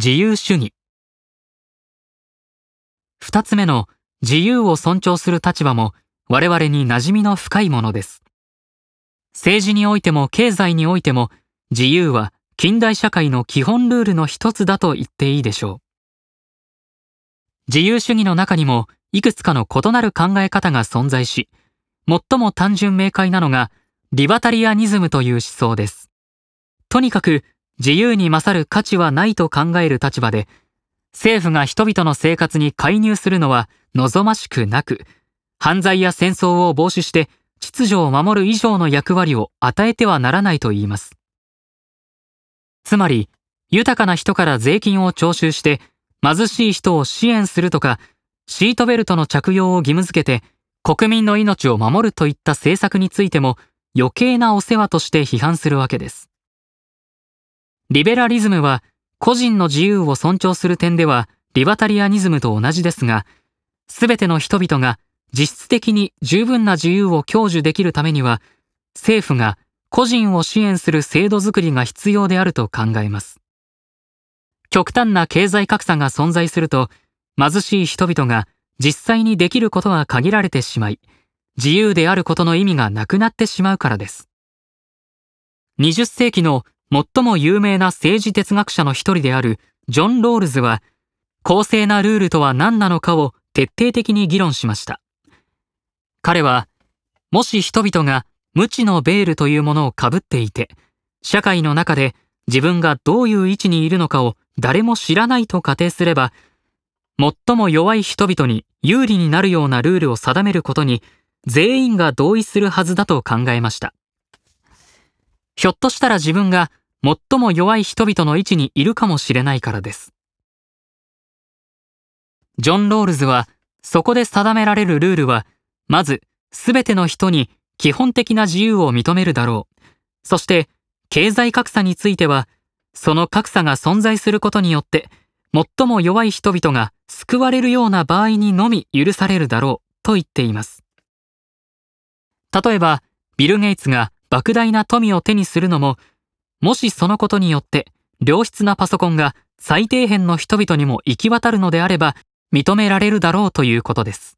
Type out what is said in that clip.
自由主義。二つ目の自由を尊重する立場も我々に馴染みの深いものです。政治においても経済においても自由は近代社会の基本ルールの一つだと言っていいでしょう。自由主義の中にもいくつかの異なる考え方が存在し、最も単純明快なのがリバタリアニズムという思想です。とにかく自由に勝る価値はないと考える立場で、政府が人々の生活に介入するのは望ましくなく、犯罪や戦争を防止して秩序を守る以上の役割を与えてはならないと言います。つまり、豊かな人から税金を徴収して貧しい人を支援するとか、シートベルトの着用を義務付けて国民の命を守るといった政策についても余計なお世話として批判するわけです。リベラリズムは個人の自由を尊重する点ではリバタリアニズムと同じですが、すべての人々が実質的に十分な自由を享受できるためには、政府が個人を支援する制度づくりが必要であると考えます。極端な経済格差が存在すると、貧しい人々が実際にできることが限られてしまい、自由であることの意味がなくなってしまうからです。20世紀の最も有名な政治哲学者の一人であるジョン・ロールズは、公正なルールとは何なのかを徹底的に議論しました。彼は、もし人々が無知のベールというものをかぶっていて、社会の中で自分がどういう位置にいるのかを誰も知らないと仮定すれば、最も弱い人々に有利になるようなルールを定めることに全員が同意するはずだと考えました。ひょっとしたら自分が最も弱い人々の位置にいるかもしれないからです。ジョン・ロールズは、そこで定められるルールは、まず、すべての人に基本的な自由を認めるだろう。そして、経済格差については、その格差が存在することによって、最も弱い人々が救われるような場合にのみ許されるだろうと言っています。例えば、ビル・ゲイツが莫大な富を手にするのも、もしそのことによって良質なパソコンが最底辺の人々にも行き渡るのであれば認められるだろうということです。